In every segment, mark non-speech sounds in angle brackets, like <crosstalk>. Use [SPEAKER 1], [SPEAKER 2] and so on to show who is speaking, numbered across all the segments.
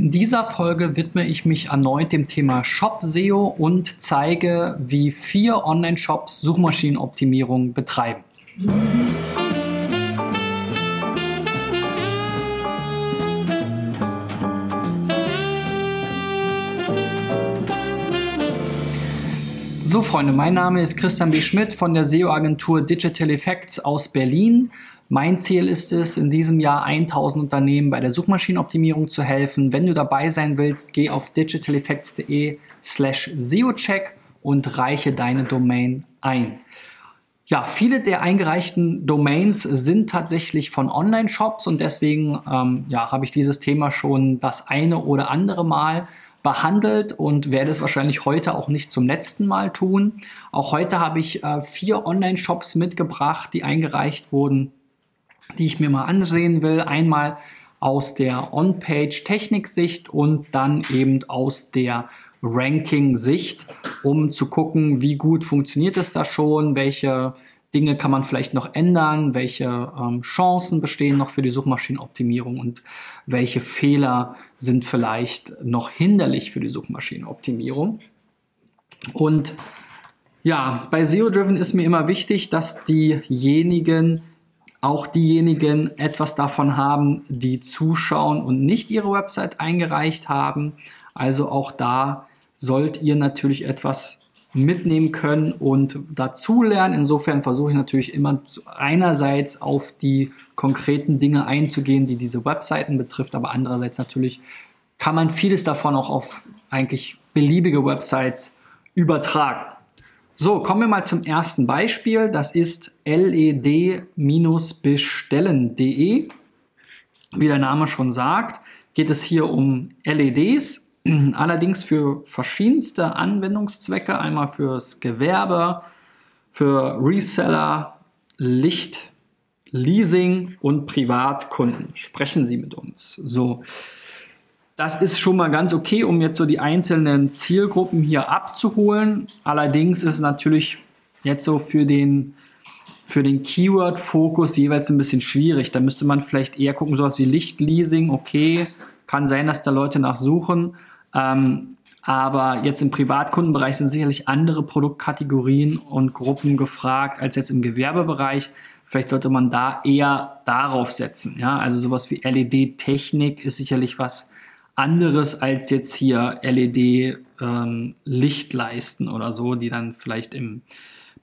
[SPEAKER 1] In dieser Folge widme ich mich erneut dem Thema Shop SEO und zeige, wie vier Online-Shops Suchmaschinenoptimierung betreiben. So Freunde, mein Name ist Christian B. Schmidt von der SEO-Agentur Digital Effects aus Berlin. Mein Ziel ist es, in diesem Jahr 1000 Unternehmen bei der Suchmaschinenoptimierung zu helfen. Wenn du dabei sein willst, geh auf digitaleffects.de slash SEOcheck und reiche deine Domain ein. Ja, viele der eingereichten Domains sind tatsächlich von Online-Shops und deswegen ähm, ja, habe ich dieses Thema schon das eine oder andere Mal behandelt und werde es wahrscheinlich heute auch nicht zum letzten Mal tun. Auch heute habe ich äh, vier Online-Shops mitgebracht, die eingereicht wurden die ich mir mal ansehen will. Einmal aus der On-Page-Technik-Sicht und dann eben aus der Ranking-Sicht, um zu gucken, wie gut funktioniert es da schon, welche Dinge kann man vielleicht noch ändern, welche ähm, Chancen bestehen noch für die Suchmaschinenoptimierung und welche Fehler sind vielleicht noch hinderlich für die Suchmaschinenoptimierung. Und ja, bei SEO-Driven ist mir immer wichtig, dass diejenigen, auch diejenigen etwas davon haben, die zuschauen und nicht ihre Website eingereicht haben. Also auch da sollt ihr natürlich etwas mitnehmen können und dazulernen. Insofern versuche ich natürlich immer einerseits auf die konkreten Dinge einzugehen, die diese Webseiten betrifft, aber andererseits natürlich kann man vieles davon auch auf eigentlich beliebige Websites übertragen. So, kommen wir mal zum ersten Beispiel. Das ist led-bestellen.de. Wie der Name schon sagt, geht es hier um LEDs, <clears throat> allerdings für verschiedenste Anwendungszwecke. Einmal fürs Gewerbe, für Reseller, Licht, Leasing und Privatkunden. Sprechen Sie mit uns. So, das ist schon mal ganz okay, um jetzt so die einzelnen Zielgruppen hier abzuholen. Allerdings ist es natürlich jetzt so für den, für den Keyword-Fokus jeweils ein bisschen schwierig. Da müsste man vielleicht eher gucken, sowas wie Lichtleasing, okay, kann sein, dass da Leute nachsuchen. Ähm, aber jetzt im Privatkundenbereich sind sicherlich andere Produktkategorien und Gruppen gefragt als jetzt im Gewerbebereich. Vielleicht sollte man da eher darauf setzen. Ja, also sowas wie LED-Technik ist sicherlich was, anderes als jetzt hier LED-Lichtleisten ähm, oder so, die dann vielleicht im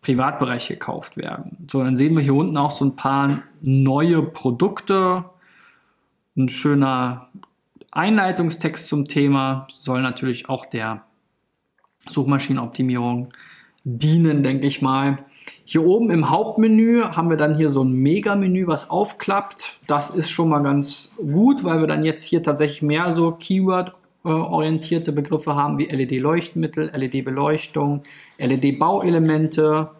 [SPEAKER 1] Privatbereich gekauft werden. So, dann sehen wir hier unten auch so ein paar neue Produkte. Ein schöner Einleitungstext zum Thema soll natürlich auch der Suchmaschinenoptimierung dienen, denke ich mal. Hier oben im Hauptmenü haben wir dann hier so ein Mega-Menü, was aufklappt. Das ist schon mal ganz gut, weil wir dann jetzt hier tatsächlich mehr so Keyword-orientierte Begriffe haben wie LED-Leuchtmittel, LED-Beleuchtung, LED-Bauelemente,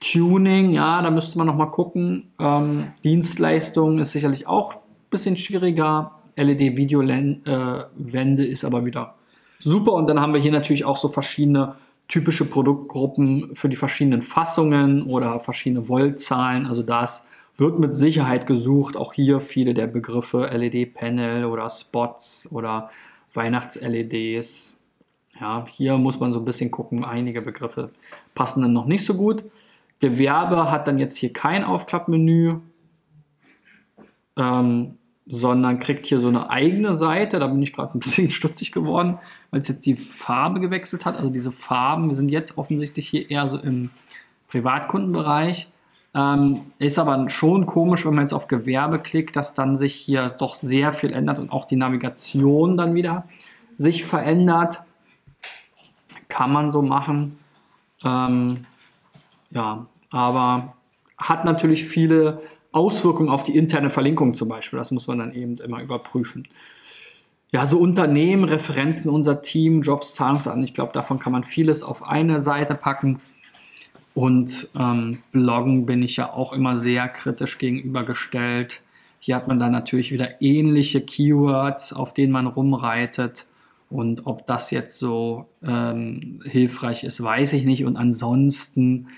[SPEAKER 1] Tuning, ja, da müsste man noch mal gucken. Ähm, Dienstleistung ist sicherlich auch ein bisschen schwieriger. LED-Videowände äh, ist aber wieder super. Und dann haben wir hier natürlich auch so verschiedene typische Produktgruppen für die verschiedenen Fassungen oder verschiedene Voltzahlen. Also das wird mit Sicherheit gesucht. Auch hier viele der Begriffe LED-Panel oder Spots oder Weihnachts-LEDs. Ja, hier muss man so ein bisschen gucken. Einige Begriffe passen dann noch nicht so gut. Gewerbe hat dann jetzt hier kein Aufklappmenü. Ähm, sondern kriegt hier so eine eigene Seite. Da bin ich gerade ein bisschen <laughs> stutzig geworden, weil es jetzt die Farbe gewechselt hat. Also diese Farben sind jetzt offensichtlich hier eher so im Privatkundenbereich. Ähm, ist aber schon komisch, wenn man jetzt auf Gewerbe klickt, dass dann sich hier doch sehr viel ändert und auch die Navigation dann wieder sich verändert. Kann man so machen. Ähm, ja, aber hat natürlich viele Auswirkungen auf die interne Verlinkung zum Beispiel. Das muss man dann eben immer überprüfen. Ja, so Unternehmen, Referenzen, unser Team, Jobs, Zahlungsamt, ich glaube, davon kann man vieles auf eine Seite packen. Und ähm, Bloggen bin ich ja auch immer sehr kritisch gegenübergestellt. Hier hat man dann natürlich wieder ähnliche Keywords, auf denen man rumreitet. Und ob das jetzt so ähm, hilfreich ist, weiß ich nicht. Und ansonsten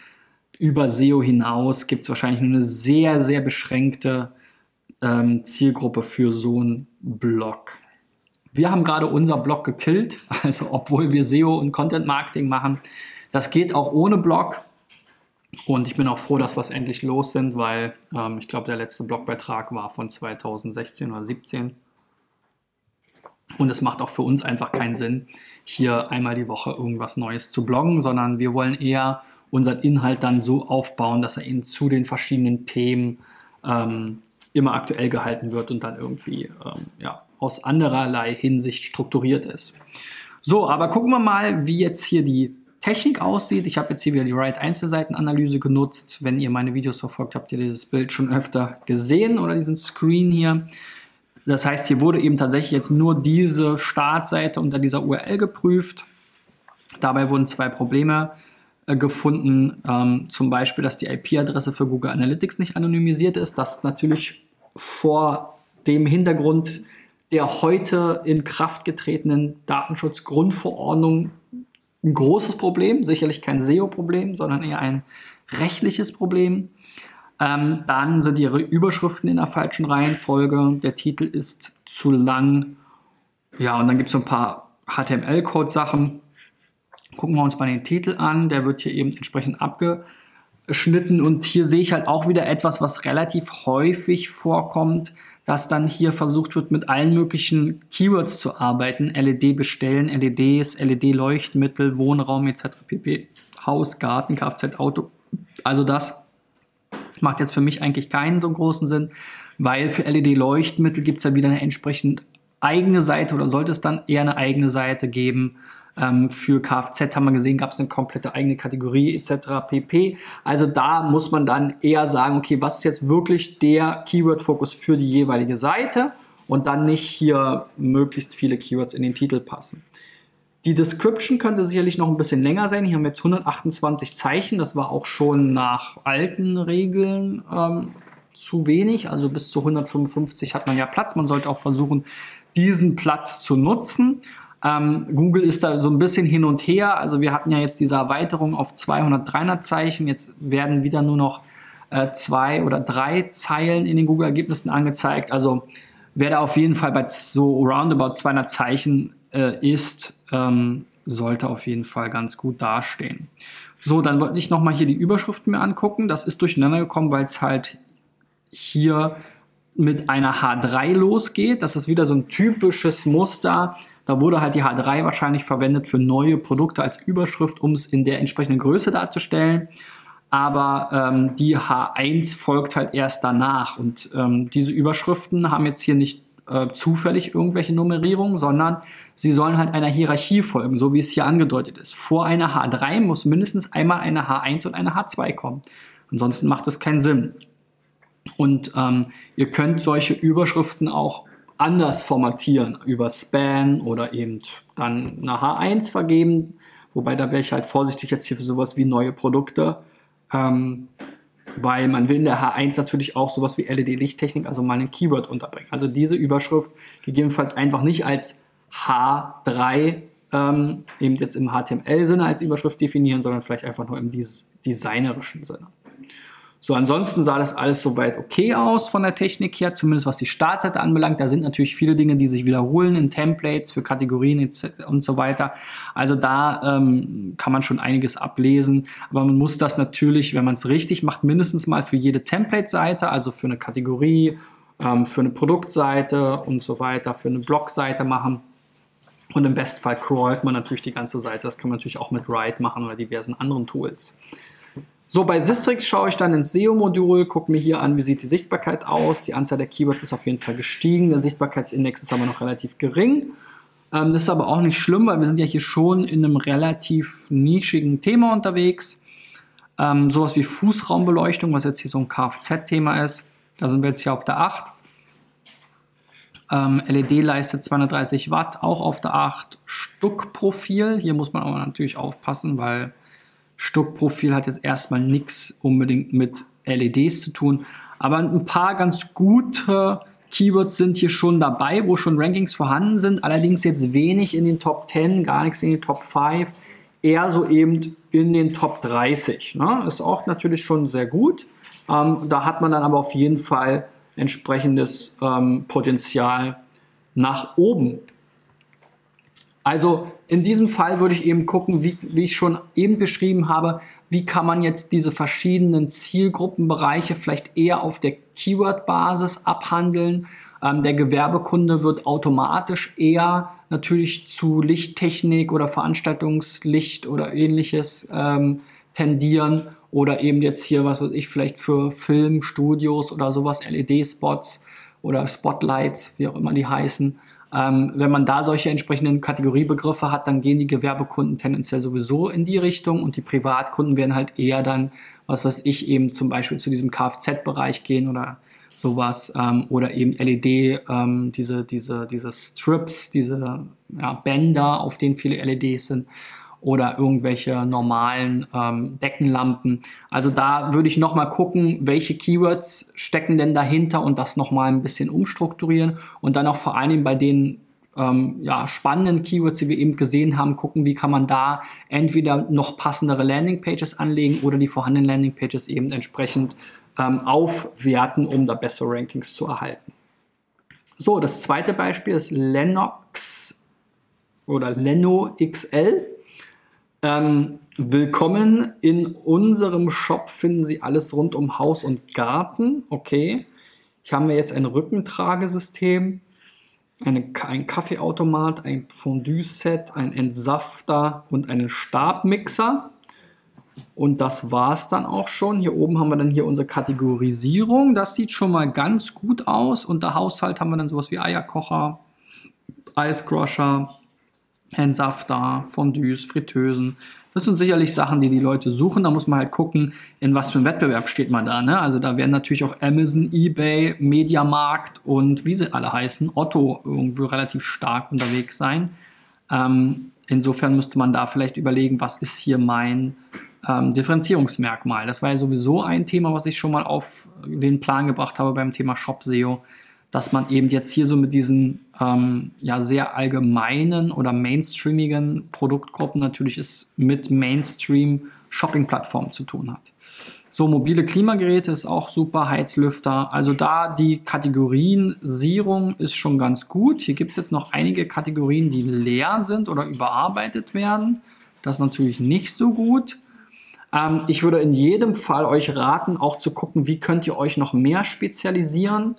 [SPEAKER 1] über SEO hinaus gibt es wahrscheinlich nur eine sehr, sehr beschränkte ähm, Zielgruppe für so einen Blog. Wir haben gerade unser Blog gekillt, <laughs> also obwohl wir SEO und Content Marketing machen. Das geht auch ohne Blog. Und ich bin auch froh, dass wir es endlich los sind, weil ähm, ich glaube, der letzte Blogbeitrag war von 2016 oder 2017. Und es macht auch für uns einfach keinen Sinn, hier einmal die Woche irgendwas Neues zu bloggen, sondern wir wollen eher unseren Inhalt dann so aufbauen, dass er eben zu den verschiedenen Themen ähm, immer aktuell gehalten wird und dann irgendwie ähm, ja, aus andererlei Hinsicht strukturiert ist. So, aber gucken wir mal, wie jetzt hier die Technik aussieht. Ich habe jetzt hier wieder die Write Einzelseitenanalyse genutzt. Wenn ihr meine Videos verfolgt, habt ihr dieses Bild schon öfter gesehen oder diesen Screen hier. Das heißt, hier wurde eben tatsächlich jetzt nur diese Startseite unter dieser URL geprüft. Dabei wurden zwei Probleme gefunden. Ähm, zum Beispiel, dass die IP-Adresse für Google Analytics nicht anonymisiert ist. Das ist natürlich vor dem Hintergrund der heute in Kraft getretenen Datenschutzgrundverordnung ein großes Problem, sicherlich kein SEO-Problem, sondern eher ein rechtliches Problem. Ähm, dann sind ihre Überschriften in der falschen Reihenfolge. Der Titel ist zu lang. Ja, und dann gibt es so ein paar HTML-Code-Sachen. Gucken wir uns mal den Titel an. Der wird hier eben entsprechend abgeschnitten. Und hier sehe ich halt auch wieder etwas, was relativ häufig vorkommt dass dann hier versucht wird, mit allen möglichen Keywords zu arbeiten. LED bestellen, LEDs, LED-Leuchtmittel, Wohnraum etc. pp. Haus, Garten, Kfz, Auto. Also das macht jetzt für mich eigentlich keinen so großen Sinn, weil für LED-Leuchtmittel gibt es ja wieder eine entsprechend eigene Seite oder sollte es dann eher eine eigene Seite geben, ähm, für Kfz haben wir gesehen, gab es eine komplette eigene Kategorie etc. pp. Also da muss man dann eher sagen, okay, was ist jetzt wirklich der Keyword-Fokus für die jeweilige Seite und dann nicht hier möglichst viele Keywords in den Titel passen. Die Description könnte sicherlich noch ein bisschen länger sein. Hier haben wir jetzt 128 Zeichen. Das war auch schon nach alten Regeln ähm, zu wenig. Also bis zu 155 hat man ja Platz. Man sollte auch versuchen, diesen Platz zu nutzen. Ähm, Google ist da so ein bisschen hin und her. Also wir hatten ja jetzt diese Erweiterung auf 200, 300 Zeichen. Jetzt werden wieder nur noch äh, zwei oder drei Zeilen in den Google-Ergebnissen angezeigt. Also wer da auf jeden Fall bei so roundabout 200 Zeichen äh, ist, ähm, sollte auf jeden Fall ganz gut dastehen. So, dann wollte ich nochmal hier die Überschriften mir angucken. Das ist durcheinander gekommen, weil es halt hier mit einer H3 losgeht. Das ist wieder so ein typisches Muster da wurde halt die H3 wahrscheinlich verwendet für neue Produkte als Überschrift, um es in der entsprechenden Größe darzustellen. Aber ähm, die H1 folgt halt erst danach. Und ähm, diese Überschriften haben jetzt hier nicht äh, zufällig irgendwelche Nummerierungen, sondern sie sollen halt einer Hierarchie folgen, so wie es hier angedeutet ist. Vor einer H3 muss mindestens einmal eine H1 und eine H2 kommen. Ansonsten macht es keinen Sinn. Und ähm, ihr könnt solche Überschriften auch anders formatieren über Span oder eben dann eine H1 vergeben. Wobei da wäre ich halt vorsichtig jetzt hier für sowas wie neue Produkte. Ähm, weil man will in der H1 natürlich auch sowas wie LED-Lichttechnik, also mal ein Keyword unterbringen. Also diese Überschrift gegebenenfalls einfach nicht als H3 ähm, eben jetzt im HTML-Sinne als Überschrift definieren, sondern vielleicht einfach nur im designerischen Sinne. So, ansonsten sah das alles soweit okay aus von der Technik her, zumindest was die Startseite anbelangt. Da sind natürlich viele Dinge, die sich wiederholen in Templates für Kategorien und so weiter. Also da ähm, kann man schon einiges ablesen. Aber man muss das natürlich, wenn man es richtig macht, mindestens mal für jede Template-Seite, also für eine Kategorie, ähm, für eine Produktseite und so weiter, für eine Blogseite machen. Und im Bestfall crawlt man natürlich die ganze Seite. Das kann man natürlich auch mit Write machen oder diversen anderen Tools. So, bei Sistrix schaue ich dann ins SEO-Modul, gucke mir hier an, wie sieht die Sichtbarkeit aus. Die Anzahl der Keywords ist auf jeden Fall gestiegen. Der Sichtbarkeitsindex ist aber noch relativ gering. Ähm, das ist aber auch nicht schlimm, weil wir sind ja hier schon in einem relativ nischigen Thema unterwegs. Ähm, sowas wie Fußraumbeleuchtung, was jetzt hier so ein Kfz-Thema ist. Da sind wir jetzt hier auf der 8. Ähm, LED leistet 230 Watt, auch auf der 8. Stuckprofil, hier muss man aber natürlich aufpassen, weil Stuckprofil hat jetzt erstmal nichts unbedingt mit LEDs zu tun. Aber ein paar ganz gute Keywords sind hier schon dabei, wo schon Rankings vorhanden sind. Allerdings jetzt wenig in den Top 10, gar nichts in den Top 5. Eher so eben in den Top 30. Ne? Ist auch natürlich schon sehr gut. Ähm, da hat man dann aber auf jeden Fall entsprechendes ähm, Potenzial nach oben. Also in diesem Fall würde ich eben gucken, wie, wie ich schon eben beschrieben habe, wie kann man jetzt diese verschiedenen Zielgruppenbereiche vielleicht eher auf der Keyword-Basis abhandeln. Ähm, der Gewerbekunde wird automatisch eher natürlich zu Lichttechnik oder Veranstaltungslicht oder ähnliches ähm, tendieren oder eben jetzt hier, was weiß ich, vielleicht für Filmstudios oder sowas, LED-Spots oder Spotlights, wie auch immer die heißen. Ähm, wenn man da solche entsprechenden Kategoriebegriffe hat, dann gehen die Gewerbekunden tendenziell sowieso in die Richtung und die Privatkunden werden halt eher dann, was weiß ich, eben zum Beispiel zu diesem Kfz-Bereich gehen oder sowas ähm, oder eben LED, ähm, diese, diese, diese Strips, diese ja, Bänder, auf denen viele LEDs sind oder irgendwelche normalen ähm, Deckenlampen. Also da würde ich nochmal gucken, welche Keywords stecken denn dahinter und das nochmal ein bisschen umstrukturieren und dann auch vor allem bei den ähm, ja, spannenden Keywords, die wir eben gesehen haben, gucken, wie kann man da entweder noch passendere Landingpages anlegen oder die vorhandenen Landingpages eben entsprechend ähm, aufwerten, um da bessere Rankings zu erhalten. So, das zweite Beispiel ist Lennox oder Leno XL. Ähm, willkommen in unserem Shop finden Sie alles rund um Haus und Garten. Okay, hier haben wir jetzt ein Rückentragesystem, eine, ein Kaffeeautomat, ein Fondue-Set, ein Entsafter und einen Stabmixer. Und das war es dann auch schon. Hier oben haben wir dann hier unsere Kategorisierung. Das sieht schon mal ganz gut aus. Unter Haushalt haben wir dann sowas wie Eierkocher, Eiscrusher, Entsafter, Fondues, Fritteusen. Das sind sicherlich Sachen, die die Leute suchen. Da muss man halt gucken, in was für einem Wettbewerb steht man da. Ne? Also da werden natürlich auch Amazon, eBay, Mediamarkt und wie sie alle heißen, Otto irgendwo relativ stark unterwegs sein. Ähm, insofern müsste man da vielleicht überlegen, was ist hier mein ähm, Differenzierungsmerkmal. Das war ja sowieso ein Thema, was ich schon mal auf den Plan gebracht habe beim Thema Shop SEO dass man eben jetzt hier so mit diesen ähm, ja sehr allgemeinen oder mainstreamigen Produktgruppen natürlich es mit Mainstream Shopping-Plattformen zu tun hat. So, mobile Klimageräte ist auch super, Heizlüfter. Also da die Kategorienisierung ist schon ganz gut. Hier gibt es jetzt noch einige Kategorien, die leer sind oder überarbeitet werden. Das ist natürlich nicht so gut. Ähm, ich würde in jedem Fall euch raten, auch zu gucken, wie könnt ihr euch noch mehr spezialisieren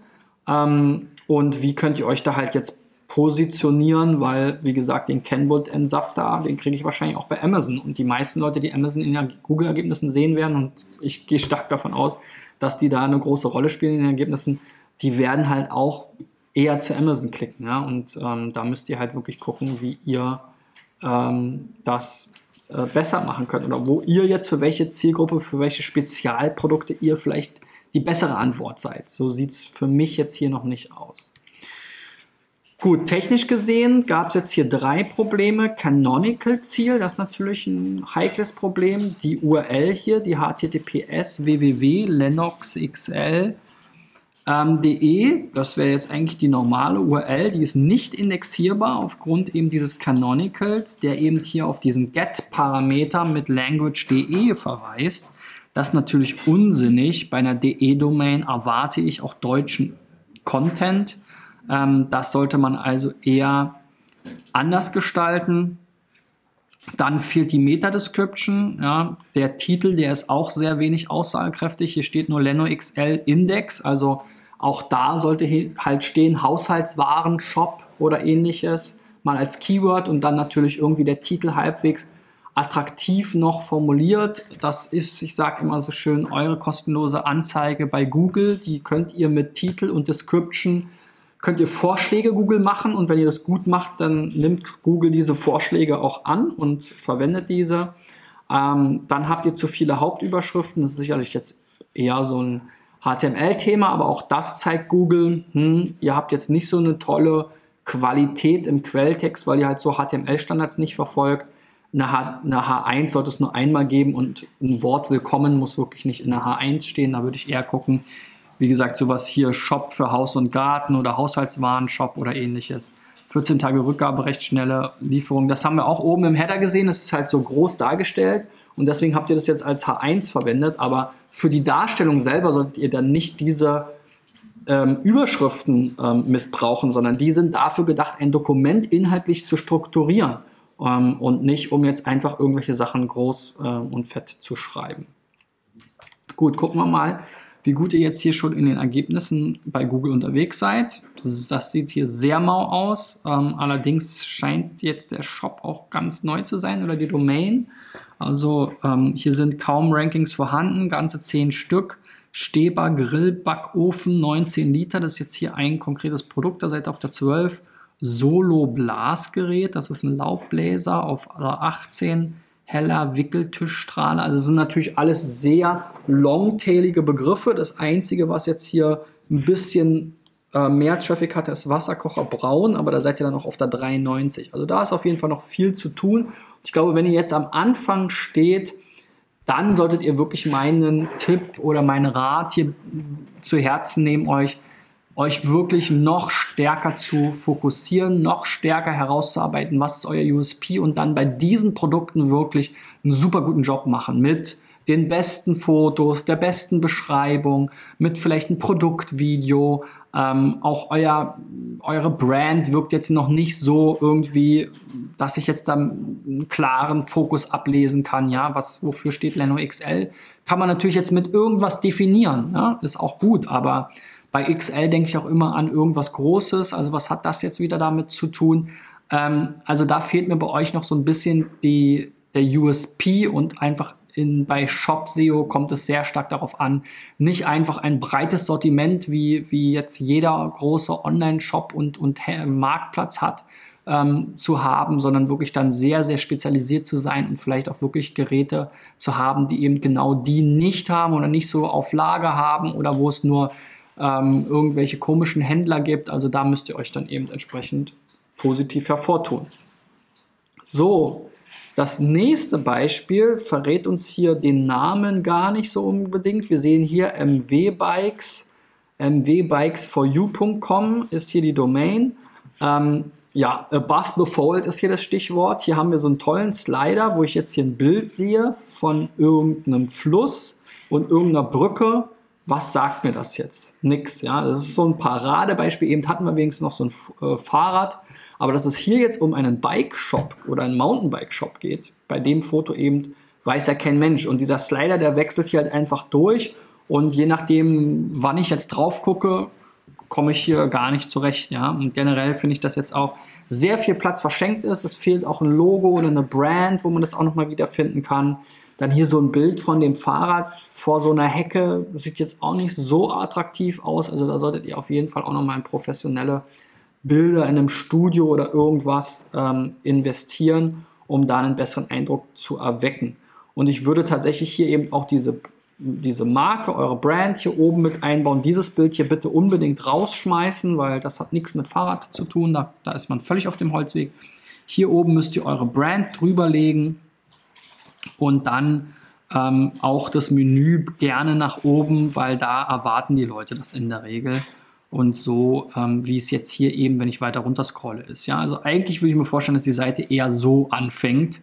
[SPEAKER 1] ähm, und wie könnt ihr euch da halt jetzt positionieren, weil, wie gesagt, den Kenwood-Entsafter, den kriege ich wahrscheinlich auch bei Amazon. Und die meisten Leute, die Amazon in den Google-Ergebnissen sehen werden, und ich gehe stark davon aus, dass die da eine große Rolle spielen in den Ergebnissen, die werden halt auch eher zu Amazon klicken. Ja? Und ähm, da müsst ihr halt wirklich gucken, wie ihr ähm, das äh, besser machen könnt oder wo ihr jetzt für welche Zielgruppe, für welche Spezialprodukte ihr vielleicht die bessere Antwort seid. So sieht es für mich jetzt hier noch nicht aus. Gut, technisch gesehen gab es jetzt hier drei Probleme. Canonical-Ziel, das ist natürlich ein heikles Problem. Die URL hier, die https www.lenoxxl.de, ähm, das wäre jetzt eigentlich die normale URL, die ist nicht indexierbar aufgrund eben dieses Canonicals, der eben hier auf diesen get-Parameter mit language.de verweist. Das ist natürlich unsinnig. Bei einer DE-Domain erwarte ich auch deutschen Content. Ähm, das sollte man also eher anders gestalten. Dann fehlt die Meta-Description. Ja. Der Titel, der ist auch sehr wenig aussagekräftig. Hier steht nur Leno XL Index. Also auch da sollte halt stehen Haushaltswaren, Shop oder ähnliches. Mal als Keyword und dann natürlich irgendwie der Titel halbwegs attraktiv noch formuliert. Das ist, ich sage immer so schön, eure kostenlose Anzeige bei Google. Die könnt ihr mit Titel und Description, könnt ihr Vorschläge Google machen und wenn ihr das gut macht, dann nimmt Google diese Vorschläge auch an und verwendet diese. Ähm, dann habt ihr zu viele Hauptüberschriften. Das ist sicherlich jetzt eher so ein HTML-Thema, aber auch das zeigt Google, hm, ihr habt jetzt nicht so eine tolle Qualität im Quelltext, weil ihr halt so HTML-Standards nicht verfolgt eine, H, eine H1 sollte es nur einmal geben und ein Wort willkommen muss wirklich nicht in der H1 stehen. Da würde ich eher gucken, wie gesagt, sowas hier Shop für Haus und Garten oder Haushaltswaren-Shop oder ähnliches. 14 Tage Rückgabe, recht schnelle Lieferung. Das haben wir auch oben im Header gesehen. Das ist halt so groß dargestellt und deswegen habt ihr das jetzt als H1 verwendet. Aber für die Darstellung selber solltet ihr dann nicht diese ähm, Überschriften ähm, missbrauchen, sondern die sind dafür gedacht, ein Dokument inhaltlich zu strukturieren ähm, und nicht, um jetzt einfach irgendwelche Sachen groß äh, und fett zu schreiben. Gut, gucken wir mal, wie gut ihr jetzt hier schon in den Ergebnissen bei Google unterwegs seid. Das sieht hier sehr mau aus. Ähm, allerdings scheint jetzt der Shop auch ganz neu zu sein oder die Domain. Also ähm, hier sind kaum Rankings vorhanden, ganze 10 Stück. Steber Grill Backofen 19 Liter, das ist jetzt hier ein konkretes Produkt, da seid ihr auf der 12. Solo Blasgerät, das ist ein Laubbläser auf 18 heller Wickeltischstrahler. Also sind natürlich alles sehr longtailige Begriffe. Das Einzige, was jetzt hier ein bisschen äh, mehr Traffic hat, ist Wasserkocher Braun, aber da seid ihr dann auch auf der 93. Also da ist auf jeden Fall noch viel zu tun. Ich glaube, wenn ihr jetzt am Anfang steht, dann solltet ihr wirklich meinen Tipp oder meinen Rat hier zu Herzen nehmen, euch euch wirklich noch stärker zu fokussieren, noch stärker herauszuarbeiten, was ist euer USP und dann bei diesen Produkten wirklich einen super guten Job machen mit den besten Fotos, der besten Beschreibung, mit vielleicht ein Produktvideo. Ähm, auch euer, eure Brand wirkt jetzt noch nicht so irgendwie, dass ich jetzt da einen klaren Fokus ablesen kann. Ja, was, wofür steht Leno XL? Kann man natürlich jetzt mit irgendwas definieren. Ja? Ist auch gut, aber bei XL denke ich auch immer an irgendwas Großes. Also was hat das jetzt wieder damit zu tun? Ähm, also da fehlt mir bei euch noch so ein bisschen die, der USP und einfach in, bei Shop SEO kommt es sehr stark darauf an, nicht einfach ein breites Sortiment, wie, wie jetzt jeder große Online-Shop und, und Marktplatz hat, ähm, zu haben, sondern wirklich dann sehr, sehr spezialisiert zu sein und vielleicht auch wirklich Geräte zu haben, die eben genau die nicht haben oder nicht so auf Lager haben oder wo es nur ähm, irgendwelche komischen Händler gibt. Also da müsst ihr euch dann eben entsprechend positiv hervortun. So, das nächste Beispiel verrät uns hier den Namen gar nicht so unbedingt. Wir sehen hier MW Bikes, mwbikesforyou.com ist hier die Domain. Ähm, ja, above the fold ist hier das Stichwort. Hier haben wir so einen tollen Slider, wo ich jetzt hier ein Bild sehe von irgendeinem Fluss und irgendeiner Brücke was sagt mir das jetzt? Nix, ja. Das ist so ein Paradebeispiel. Eben hatten wir wenigstens noch so ein äh, Fahrrad. Aber dass es hier jetzt um einen Bike-Shop oder einen Mountainbike-Shop geht, bei dem Foto eben weiß ja kein Mensch. Und dieser Slider, der wechselt hier halt einfach durch. Und je nachdem, wann ich jetzt drauf gucke, komme ich hier gar nicht zurecht. Ja? Und generell finde ich, dass jetzt auch sehr viel Platz verschenkt ist. Es fehlt auch ein Logo oder eine Brand, wo man das auch nochmal wiederfinden kann. Dann hier so ein Bild von dem Fahrrad vor so einer Hecke. Sieht jetzt auch nicht so attraktiv aus. Also da solltet ihr auf jeden Fall auch nochmal in professionelle Bilder in einem Studio oder irgendwas ähm, investieren, um da einen besseren Eindruck zu erwecken. Und ich würde tatsächlich hier eben auch diese, diese Marke, eure Brand hier oben mit einbauen. Dieses Bild hier bitte unbedingt rausschmeißen, weil das hat nichts mit Fahrrad zu tun. Da, da ist man völlig auf dem Holzweg. Hier oben müsst ihr eure Brand drüberlegen und dann ähm, auch das Menü gerne nach oben, weil da erwarten die Leute das in der Regel. Und so, ähm, wie es jetzt hier eben, wenn ich weiter runter scrolle, ist. Ja, also eigentlich würde ich mir vorstellen, dass die Seite eher so anfängt.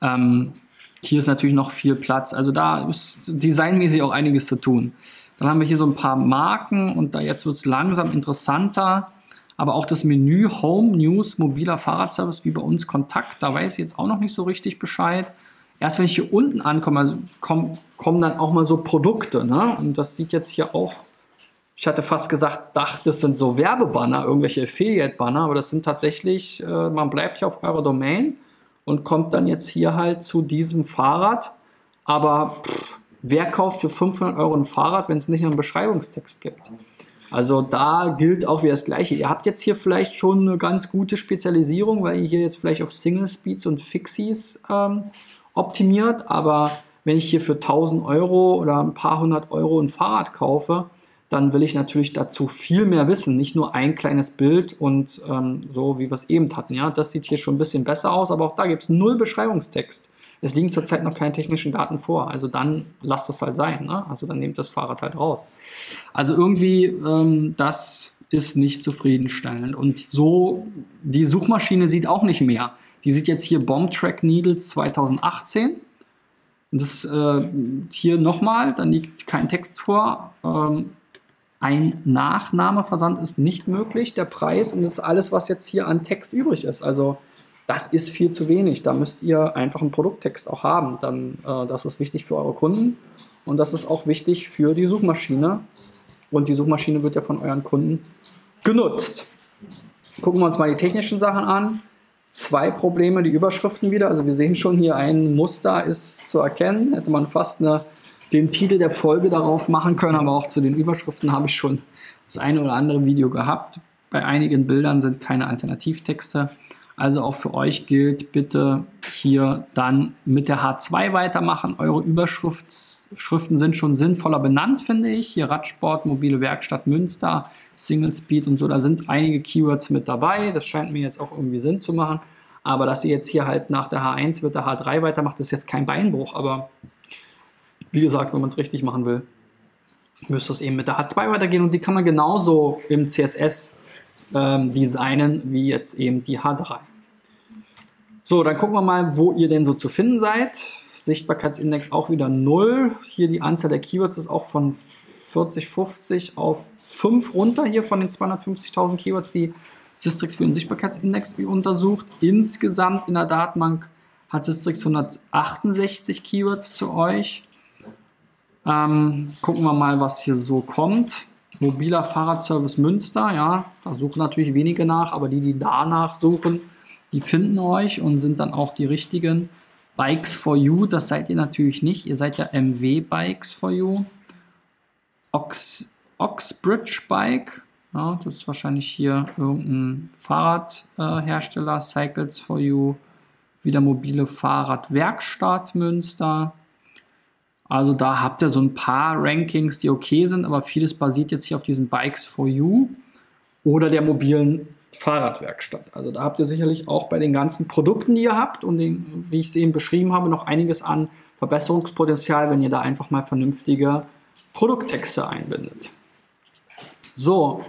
[SPEAKER 1] Ähm, hier ist natürlich noch viel Platz. Also da ist designmäßig auch einiges zu tun. Dann haben wir hier so ein paar Marken und da jetzt wird es langsam interessanter. Aber auch das Menü Home News mobiler Fahrradservice über uns Kontakt, da weiß ich jetzt auch noch nicht so richtig Bescheid erst wenn ich hier unten ankomme, also kommen, kommen dann auch mal so Produkte. Ne? Und das sieht jetzt hier auch, ich hatte fast gesagt, dachte, das sind so Werbebanner, irgendwelche Affiliate-Banner, aber das sind tatsächlich, äh, man bleibt hier auf eurer Domain und kommt dann jetzt hier halt zu diesem Fahrrad. Aber pff, wer kauft für 500 Euro ein Fahrrad, wenn es nicht einen Beschreibungstext gibt? Also da gilt auch wieder das Gleiche. Ihr habt jetzt hier vielleicht schon eine ganz gute Spezialisierung, weil ihr hier jetzt vielleicht auf Single Speeds und Fixies ähm, optimiert, aber wenn ich hier für 1000 Euro oder ein paar hundert Euro ein Fahrrad kaufe, dann will ich natürlich dazu viel mehr wissen, nicht nur ein kleines Bild und ähm, so, wie wir es eben hatten. Ja, das sieht hier schon ein bisschen besser aus, aber auch da gibt es null Beschreibungstext. Es liegen zurzeit noch keine technischen Daten vor. Also dann lasst das halt sein. Ne? Also dann nehmt das Fahrrad halt raus. Also irgendwie, ähm, das ist nicht zufriedenstellend. Und so, die Suchmaschine sieht auch nicht mehr. Die sieht jetzt hier Bomb Track Needles 2018. Das äh, hier nochmal, dann liegt kein Text vor. Ähm, Ein Nachnahmeversand ist nicht möglich. Der Preis und das ist alles, was jetzt hier an Text übrig ist. Also das ist viel zu wenig. Da müsst ihr einfach einen Produkttext auch haben. Dann, äh, das ist wichtig für eure Kunden und das ist auch wichtig für die Suchmaschine. Und die Suchmaschine wird ja von euren Kunden genutzt. Gucken wir uns mal die technischen Sachen an. Zwei Probleme, die Überschriften wieder. Also wir sehen schon hier ein Muster ist zu erkennen. Hätte man fast eine, den Titel der Folge darauf machen können, aber auch zu den Überschriften habe ich schon das eine oder andere Video gehabt. Bei einigen Bildern sind keine Alternativtexte. Also auch für euch gilt bitte hier dann mit der H2 weitermachen. Eure Überschriften sind schon sinnvoller benannt, finde ich. Hier Radsport, mobile Werkstatt Münster, Single Speed und so. Da sind einige Keywords mit dabei. Das scheint mir jetzt auch irgendwie Sinn zu machen. Aber dass ihr jetzt hier halt nach der H1 mit der H3 weitermacht, ist jetzt kein Beinbruch. Aber wie gesagt, wenn man es richtig machen will, müsste es eben mit der H2 weitergehen. Und die kann man genauso im CSS ähm, designen wie jetzt eben die H3. So, dann gucken wir mal, wo ihr denn so zu finden seid. Sichtbarkeitsindex auch wieder 0. Hier die Anzahl der Keywords ist auch von 40, 50 auf 5 runter hier von den 250.000 Keywords, die Sistrix für den Sichtbarkeitsindex untersucht. Insgesamt in der Datenbank hat Sistrix 168 Keywords zu euch. Ähm, gucken wir mal, was hier so kommt. Mobiler Fahrradservice Münster, ja, da suchen natürlich wenige nach, aber die, die danach suchen, die finden euch und sind dann auch die richtigen. Bikes for You, das seid ihr natürlich nicht. Ihr seid ja MW Bikes for You. Ox, Oxbridge Bike, ja, das ist wahrscheinlich hier irgendein Fahrradhersteller. Äh, Cycles for You, wieder mobile Fahrradwerkstatt Münster. Also da habt ihr so ein paar Rankings, die okay sind, aber vieles basiert jetzt hier auf diesen Bikes for You oder der mobilen Fahrradwerkstatt. Also da habt ihr sicherlich auch bei den ganzen Produkten, die ihr habt und den, wie ich es eben beschrieben habe, noch einiges an Verbesserungspotenzial, wenn ihr da einfach mal vernünftige Produkttexte einbindet. So,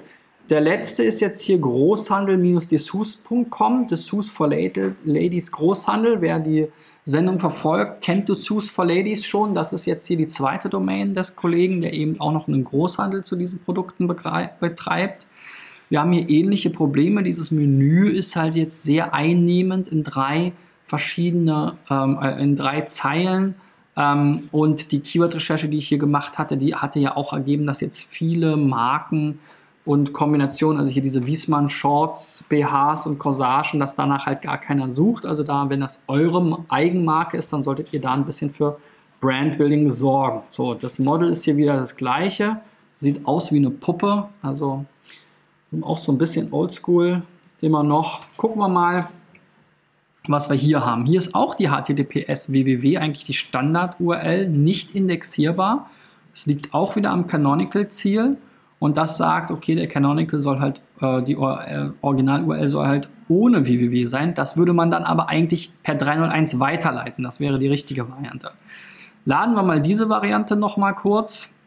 [SPEAKER 1] der letzte ist jetzt hier Großhandel-dessous.com, Dessous for Ladies Großhandel. Wer die Sendung verfolgt, kennt Dessous for Ladies schon. Das ist jetzt hier die zweite Domain des Kollegen, der eben auch noch einen Großhandel zu diesen Produkten betreibt. Wir haben hier ähnliche Probleme. Dieses Menü ist halt jetzt sehr einnehmend in drei verschiedene, ähm, äh, in drei Zeilen. Ähm, und die Keyword-Recherche, die ich hier gemacht hatte, die hatte ja auch ergeben, dass jetzt viele Marken und Kombinationen, also hier diese Wiesmann Shorts, BHs und Corsagen, dass danach halt gar keiner sucht. Also da, wenn das eure Eigenmarke ist, dann solltet ihr da ein bisschen für Brandbuilding sorgen. So, das Model ist hier wieder das gleiche, sieht aus wie eine Puppe, also auch so ein bisschen oldschool immer noch. Gucken wir mal, was wir hier haben. Hier ist auch die HTTPS www, eigentlich die Standard-URL, nicht indexierbar. Es liegt auch wieder am Canonical-Ziel. Und das sagt, okay, der Canonical soll halt, äh, die äh, Original-URL soll halt ohne www sein. Das würde man dann aber eigentlich per 301 weiterleiten. Das wäre die richtige Variante. Laden wir mal diese Variante nochmal kurz,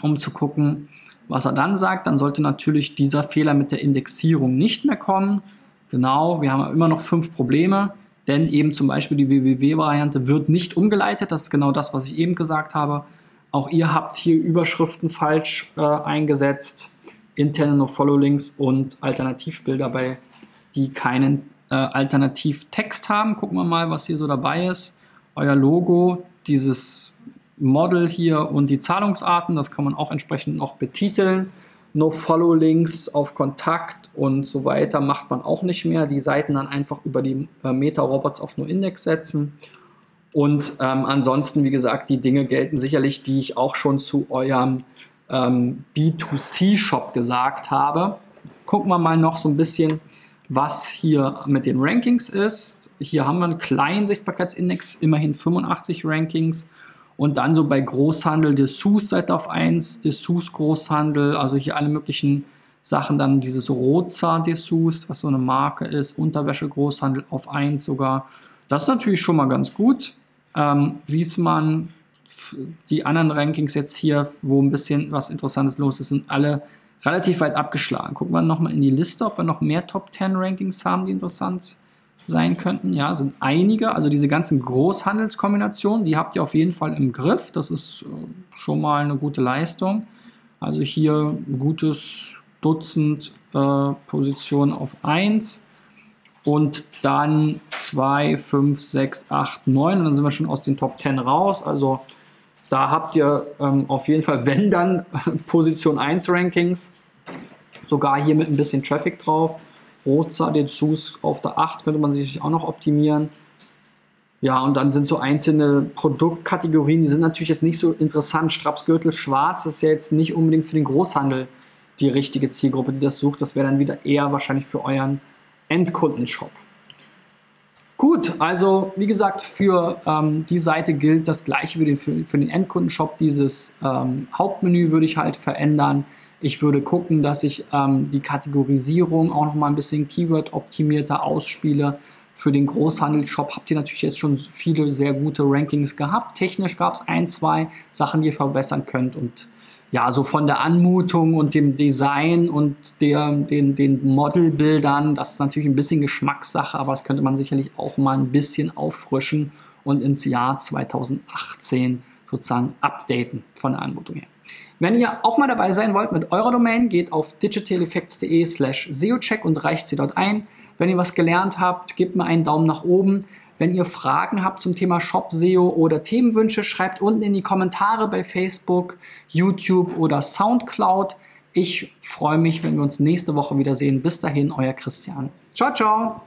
[SPEAKER 1] um zu gucken, was er dann sagt. Dann sollte natürlich dieser Fehler mit der Indexierung nicht mehr kommen. Genau, wir haben immer noch fünf Probleme, denn eben zum Beispiel die www-Variante wird nicht umgeleitet. Das ist genau das, was ich eben gesagt habe. Auch ihr habt hier Überschriften falsch äh, eingesetzt, interne No-Follow-Links und Alternativbilder, bei die keinen äh, Alternativtext haben. Gucken wir mal, was hier so dabei ist. Euer Logo, dieses Model hier und die Zahlungsarten, das kann man auch entsprechend noch betiteln. No-Follow-Links auf Kontakt und so weiter macht man auch nicht mehr. Die Seiten dann einfach über die äh, Meta-Robots auf No-Index setzen. Und ähm, ansonsten, wie gesagt, die Dinge gelten sicherlich, die ich auch schon zu eurem ähm, B2C-Shop gesagt habe. Gucken wir mal noch so ein bisschen, was hier mit den Rankings ist. Hier haben wir einen kleinen Sichtbarkeitsindex, immerhin 85 Rankings. Und dann so bei Großhandel Dessous seid auf 1, Dessous Großhandel, also hier alle möglichen Sachen. Dann dieses Roza Dessous, was so eine Marke ist, Unterwäsche Großhandel auf 1 sogar. Das ist natürlich schon mal ganz gut. Ähm, Wiesmann, die anderen Rankings jetzt hier, wo ein bisschen was Interessantes los ist, sind alle relativ weit abgeschlagen. Gucken wir nochmal in die Liste, ob wir noch mehr Top 10 Rankings haben, die interessant sein könnten. Ja, sind einige. Also diese ganzen Großhandelskombinationen, die habt ihr auf jeden Fall im Griff. Das ist äh, schon mal eine gute Leistung. Also hier ein gutes Dutzend äh, Positionen auf 1 und dann 2, 5, 6, 8, 9 und dann sind wir schon aus den Top 10 raus. Also da habt ihr ähm, auf jeden Fall, wenn dann, <laughs> Position 1 Rankings. Sogar hier mit ein bisschen Traffic drauf. Roza, den Sus auf der 8 könnte man sich auch noch optimieren. Ja, und dann sind so einzelne Produktkategorien, die sind natürlich jetzt nicht so interessant. Strapsgürtel schwarz ist ja jetzt nicht unbedingt für den Großhandel die richtige Zielgruppe, die das sucht. Das wäre dann wieder eher wahrscheinlich für euren Endkundenshop. Gut, also wie gesagt, für ähm, die Seite gilt das gleiche wie für, für den Endkundenshop. Dieses ähm, Hauptmenü würde ich halt verändern. Ich würde gucken, dass ich ähm, die Kategorisierung auch noch mal ein bisschen Keyword-optimierter ausspiele. Für den Großhandelsshop habt ihr natürlich jetzt schon viele sehr gute Rankings gehabt. Technisch gab es ein, zwei Sachen, die ihr verbessern könnt. Und ja, so von der Anmutung und dem Design und der, den, den Modelbildern, das ist natürlich ein bisschen Geschmackssache, aber das könnte man sicherlich auch mal ein bisschen auffrischen und ins Jahr 2018 sozusagen updaten von der Anmutung her. Wenn ihr auch mal dabei sein wollt mit eurer Domain, geht auf digitaleffects.de slash SEOcheck und reicht sie dort ein. Wenn ihr was gelernt habt, gebt mir einen Daumen nach oben. Wenn ihr Fragen habt zum Thema Shop SEO oder Themenwünsche, schreibt unten in die Kommentare bei Facebook, YouTube oder Soundcloud. Ich freue mich, wenn wir uns nächste Woche wiedersehen. Bis dahin, euer Christian. Ciao, ciao.